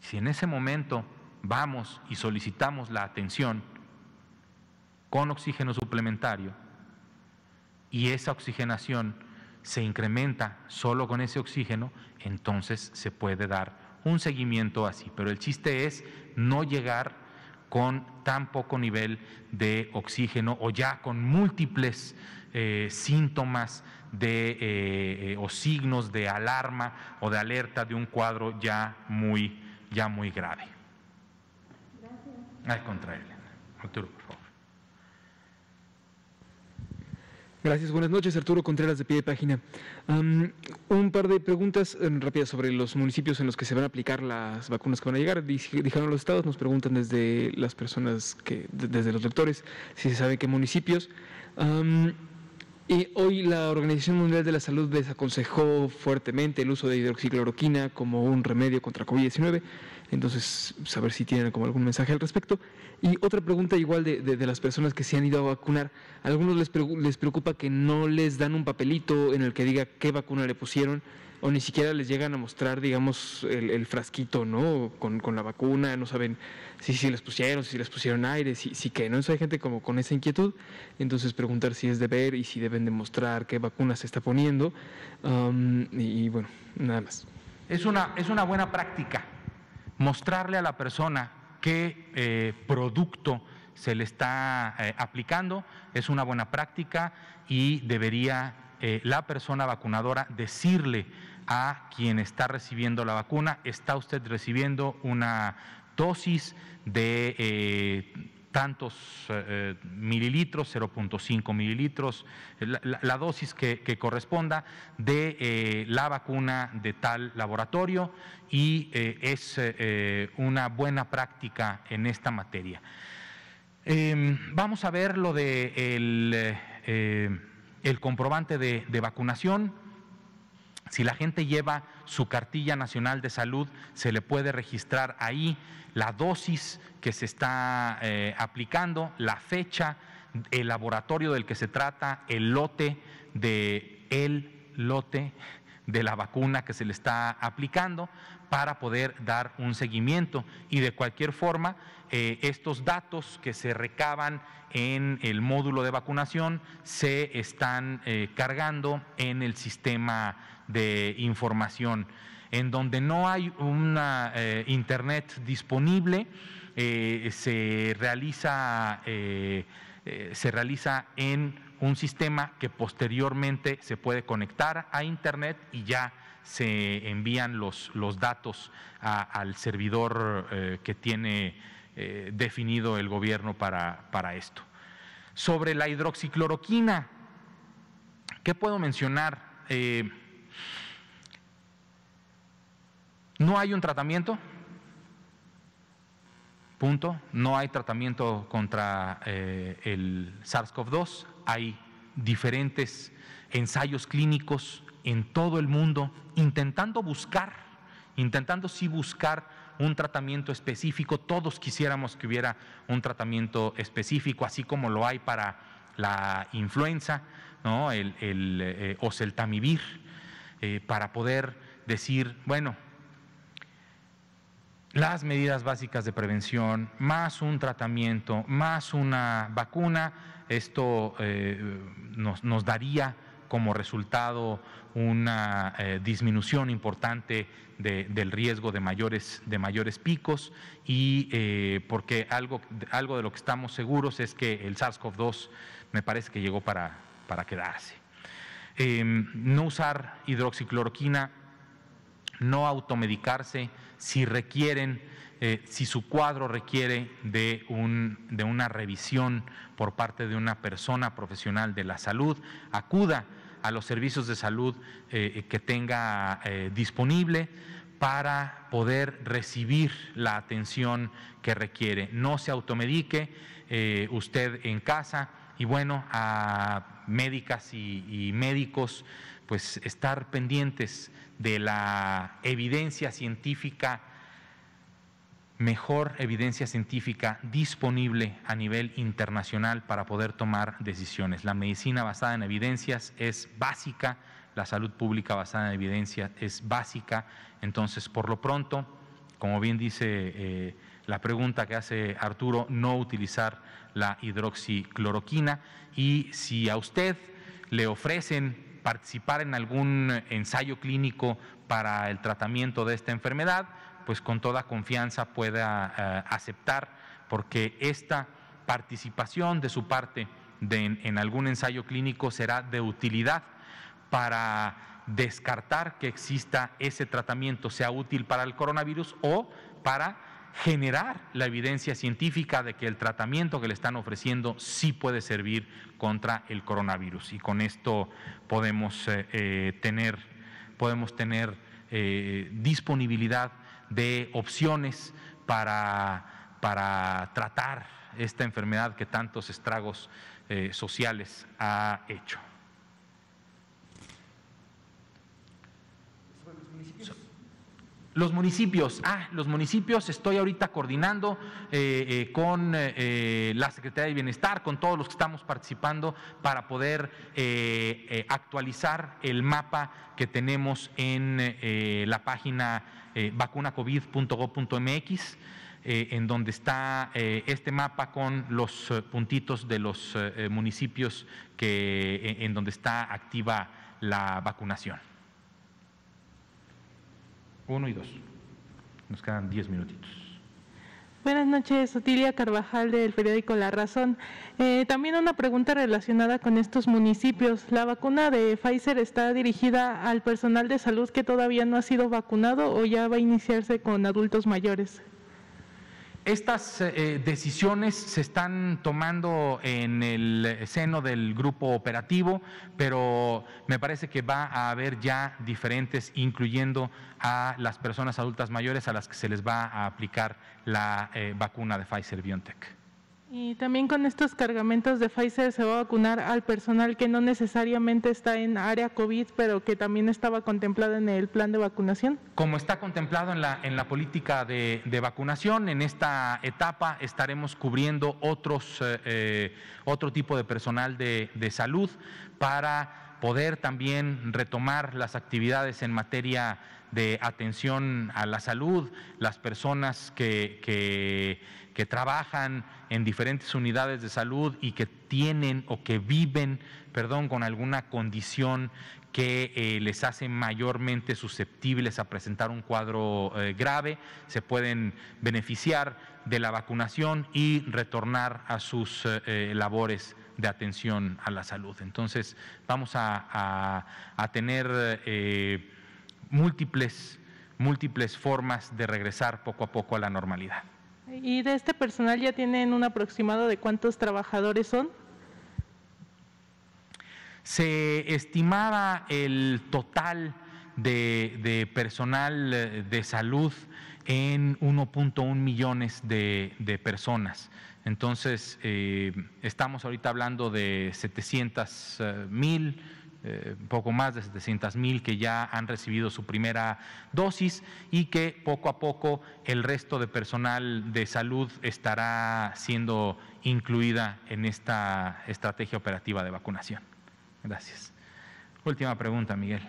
Si en ese momento vamos y solicitamos la atención con oxígeno suplementario y esa oxigenación se incrementa solo con ese oxígeno, entonces se puede dar un seguimiento así. Pero el chiste es no llegar con tan poco nivel de oxígeno o ya con múltiples eh, síntomas de, eh, eh, o signos de alarma o de alerta de un cuadro ya muy, ya muy grave. Gracias. Al contrario, Arturo, por favor. Gracias, buenas noches. Arturo Contreras de pie de página. un par de preguntas eh, rápidas sobre los municipios en los que se van a aplicar las vacunas que van a llegar. Dijeron los estados, nos preguntan desde las personas, que, desde los lectores, si se sabe qué municipios. y hoy la Organización Mundial de la Salud desaconsejó fuertemente el uso de hidroxicloroquina como un remedio contra COVID-19. Entonces, saber si tienen como algún mensaje al respecto. Y otra pregunta igual de, de, las personas que se han ido a vacunar. A algunos les, les preocupa que no les dan un papelito en el que diga qué vacuna le pusieron o ni siquiera les llegan a mostrar, digamos, el, frasquito, ¿no? Con, con, la vacuna, no saben si, si les pusieron, si les pusieron aire, si, si que, ¿no? hay gente como con esa inquietud. Entonces preguntar si es deber y si deben demostrar qué vacuna se está poniendo. y, bueno, nada más. Es una, es una buena práctica mostrarle a la persona qué eh, producto se le está eh, aplicando, es una buena práctica y debería la persona vacunadora decirle a quien está recibiendo la vacuna, está usted recibiendo una dosis de tantos eh, eh, mililitros, 0.5 mililitros, la, dosis que, corresponda de eh, la vacuna de tal laboratorio y es una buena práctica en esta materia. Em, vamos a ver lo de el, comprobante de vacunación. Si la gente lleva su cartilla nacional de salud, se le puede registrar ahí la dosis que se está eh, aplicando, la fecha, el laboratorio del que se trata, el lote de el lote de la vacuna que se le está aplicando para poder dar un seguimiento. Y de cualquier forma, eh, estos datos que se recaban en el módulo de vacunación se están eh, cargando en el sistema de información en donde no hay una eh, internet disponible, eh, se, realiza, eh, se realiza en un sistema que posteriormente se puede conectar a internet y ya se envían los, los datos al servidor que tiene definido el gobierno para, para esto. Sobre la hidroxicloroquina, ¿qué puedo mencionar? No hay un tratamiento, punto. No hay tratamiento contra eh, el SARS-CoV-2. Hay diferentes ensayos clínicos en todo el mundo intentando buscar, intentando sí buscar un tratamiento específico. Todos quisiéramos que hubiera un tratamiento específico, así como lo hay para la influenza, ¿no? el, el oseltamivir, eh, para poder decir, bueno, las medidas básicas de prevención, más un tratamiento, más una vacuna, esto eh, nos, daría como resultado una eh, disminución importante del riesgo de mayores, de mayores picos y eh, porque algo, algo de lo que estamos seguros es que el SARS-CoV-2 me parece que llegó para, para quedarse. Em, no usar hidroxicloroquina, no automedicarse, si requieren, eh, si su cuadro requiere de, un, de una revisión por parte de una persona profesional de la salud, acuda a los servicios de salud eh, que tenga eh, disponible para poder recibir la atención que requiere. No se automedique usted en casa y bueno, a médicas y, y médicos, pues estar pendientes de la evidencia científica, mejor evidencia científica disponible a nivel internacional para poder tomar decisiones. La medicina basada en evidencias es básica, la salud pública basada en evidencia es básica, entonces por lo pronto, como bien dice eh, la pregunta que hace Arturo, no utilizar la hidroxicloroquina y si a usted le ofrecen participar en algún ensayo clínico para el tratamiento de esta enfermedad, pues con toda confianza pueda eh, aceptar, porque esta participación de su parte en, algún ensayo clínico será de utilidad para descartar que exista ese tratamiento, sea útil para el coronavirus o para generar la evidencia científica de que el tratamiento que le están ofreciendo sí puede servir contra el coronavirus. Y con esto podemos eh, eh, tener, podemos tener eh, disponibilidad de opciones para, para, tratar esta enfermedad que tantos estragos sociales ha hecho. Los municipios, ah, los municipios, estoy ahorita coordinando eh, eh, con eh, la Secretaría de Bienestar, con todos los que estamos participando para poder actualizar el mapa que tenemos en la página vacunacovid.gov.mx. en donde está este mapa con los puntitos de los municipios que, en donde está activa la vacunación. Uno y dos. Nos quedan diez minutitos. Buenas noches, Otilia Carvajal del periódico La Razón. Eh, también una pregunta relacionada con estos municipios. ¿La vacuna de Pfizer está dirigida al personal de salud que todavía no ha sido vacunado o ya va a iniciarse con adultos mayores? Estas eh, decisiones se están tomando en el seno del grupo operativo, pero me parece que va a haber ya diferentes, incluyendo a las personas adultas mayores a las que se les va a aplicar la eh, vacuna de Pfizer BioNTech. Y también con estos cargamentos de Pfizer se va a vacunar al personal que no necesariamente está en área COVID, pero que también estaba contemplado en el plan de vacunación. Como está contemplado en la, en la política de, vacunación, en esta etapa estaremos cubriendo otros, eh, eh, otro tipo de personal de, salud para poder también retomar las actividades en materia de atención a la salud, las personas que, que, trabajan en diferentes unidades de salud y que tienen o que viven, perdón, con alguna condición que eh, les hace mayormente susceptibles a presentar un cuadro eh, grave, se pueden beneficiar de la vacunación y retornar a sus eh, labores de atención a la salud. Entonces, vamos a, a tener múltiples, múltiples formas de regresar poco a poco a la normalidad. ¿Y de este personal ya tienen un aproximado de cuántos trabajadores son? Se estimaba el total de, personal eh, de salud en 1.1 millones de, personas. Entonces, eh, estamos ahorita hablando de 700 eh, mil eh, poco más de 700 mil que ya han recibido su primera dosis y que poco a poco el resto de personal de salud estará siendo incluida en esta estrategia operativa de vacunación. Gracias. Última pregunta, Miguel.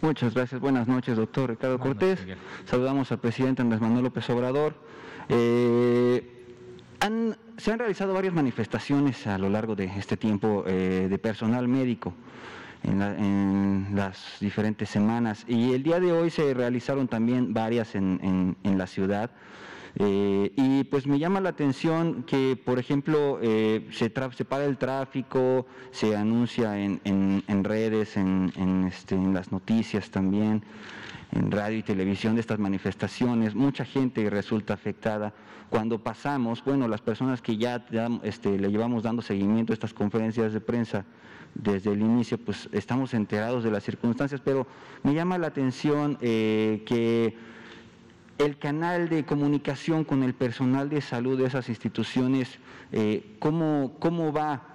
Muchas gracias. Buenas noches, doctor Ricardo Cortés. Saludamos al presidente Andrés Manuel López Obrador. Eh, se han realizado varias manifestaciones a lo largo de este tiempo eh, de personal médico en, las diferentes semanas y el día de hoy se realizaron también varias en, la ciudad. Eh, y pues me llama la atención que, por ejemplo, eh, se, se, para el tráfico, se anuncia en, redes, este, en, las noticias también, en radio y televisión de estas manifestaciones. Mucha gente resulta afectada cuando pasamos, bueno, las personas que ya este, le llevamos dando seguimiento a estas conferencias de prensa desde el inicio, pues estamos enterados de las circunstancias, pero me llama la atención eh, que el canal de comunicación con el personal de salud de esas instituciones, eh, ¿cómo, ¿cómo va?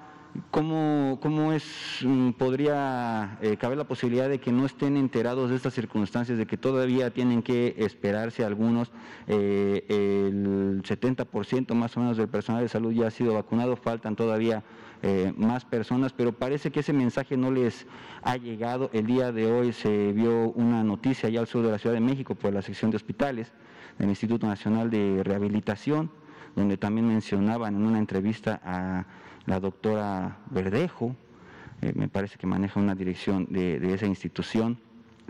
¿Cómo, cómo es, mm, podría eh, caber la posibilidad de que no estén enterados de estas circunstancias, de que todavía tienen que esperarse algunos? Eh, el 70% más o menos del personal de salud ya ha sido vacunado, faltan todavía eh, más personas, pero parece que ese mensaje no les ha llegado. El día de hoy se vio una noticia allá al sur de la Ciudad de México por la sección de hospitales del Instituto Nacional de Rehabilitación, donde también mencionaban en una entrevista a la doctora Verdejo, eh, me parece que maneja una dirección de, esa institución,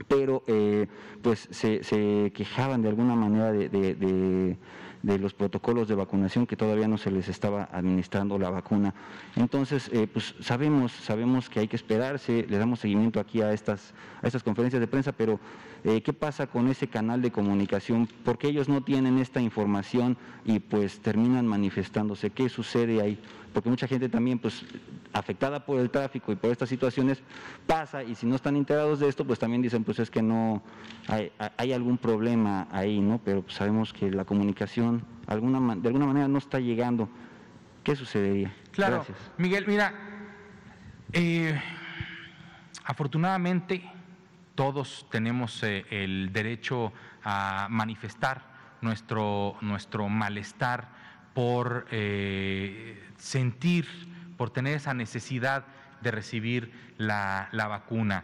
pero eh, pues se, quejaban de alguna manera de, de los protocolos de vacunación que todavía no se les estaba administrando la vacuna. Entonces, eh, pues sabemos, sabemos que hay que esperarse, le damos seguimiento aquí a estas, a estas conferencias de prensa, pero eh, ¿qué pasa con ese canal de comunicación? Porque ellos no tienen esta información y pues terminan manifestándose. ¿Qué sucede ahí? Porque mucha gente también, pues afectada por el tráfico y por estas situaciones, pasa y si no están enterados de esto, pues también dicen, pues es que no hay, hay algún problema ahí, ¿no? Pero pues, sabemos que la comunicación alguna, de alguna manera no está llegando. ¿Qué sucedería? Claro, Miguel, mira, eh, afortunadamente todos tenemos eh, el derecho a manifestar nuestro, nuestro malestar por eh, sentir, por tener esa necesidad de recibir la, vacuna.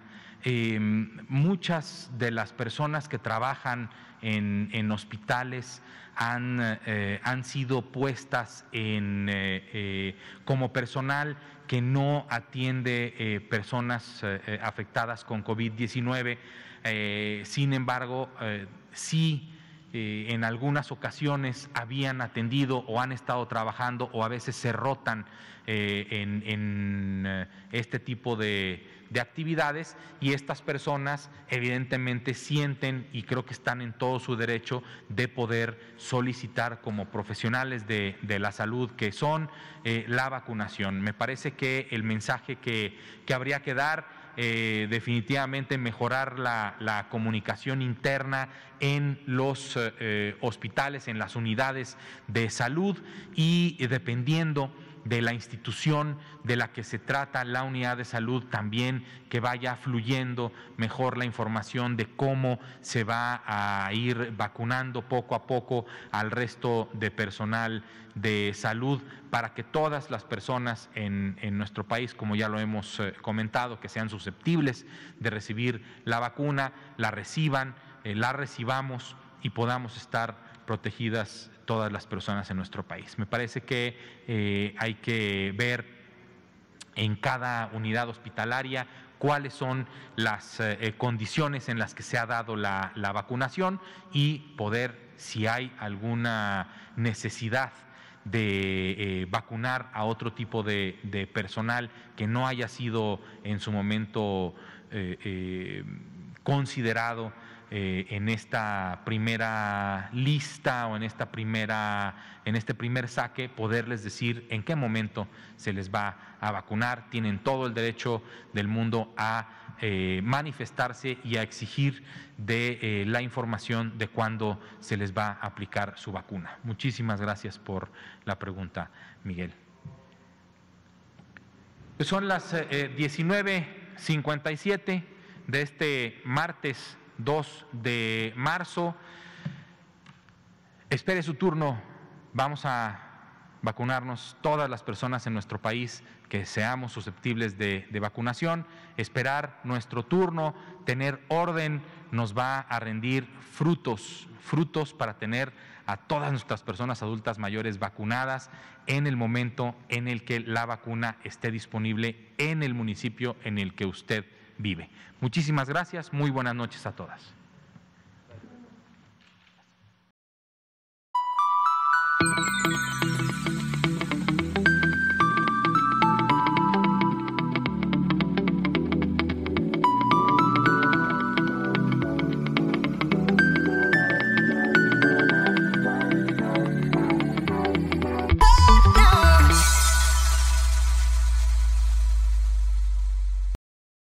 Muchas de las personas que trabajan en, en hospitales han, eh, han sido puestas en, eh, eh, como personal que no atiende personas afectadas con COVID-19 sin embargo, sí en algunas ocasiones habían atendido o han estado trabajando o a veces se rotan en, este tipo de, de actividades y estas personas evidentemente sienten y creo que están en todo su derecho de poder solicitar como profesionales de, la salud que son eh, la vacunación. Me parece que el mensaje que, habría que dar eh, definitivamente mejorar la, comunicación interna en los eh, hospitales, en las unidades de salud y dependiendo de la institución de la que se trata la unidad de salud también que vaya fluyendo mejor la información de cómo se va a ir vacunando poco a poco al resto de personal de salud para que todas las personas en, nuestro país, como ya lo hemos eh, comentado, que sean susceptibles de recibir la vacuna, la reciban, eh, la recibamos y podamos estar protegidas todas las personas en nuestro país. Me parece que eh, hay que ver en cada unidad hospitalaria cuáles son las eh, condiciones en las que se ha dado la, vacunación y poder, si hay alguna necesidad de eh, vacunar a otro tipo de, personal que no haya sido en su momento considerado eh, en esta primera lista o en esta primera en este primer saque poderles decir en qué momento se les va a vacunar. Tienen todo el derecho del mundo a eh, manifestarse y a exigir de eh, la información de cuándo se les va a aplicar su vacuna. Muchísimas gracias por la pregunta Miguel. Son las 19:57 de este martes 2 de marzo. Espere su turno. Vamos a vacunarnos todas las personas en nuestro país que seamos susceptibles de, vacunación. Esperar nuestro turno, tener orden, nos va a rendir frutos, frutos para tener a todas nuestras personas adultas mayores vacunadas en el momento en el que la vacuna esté disponible en el municipio en el que usted vive. Muchísimas gracias, muy buenas noches a todas.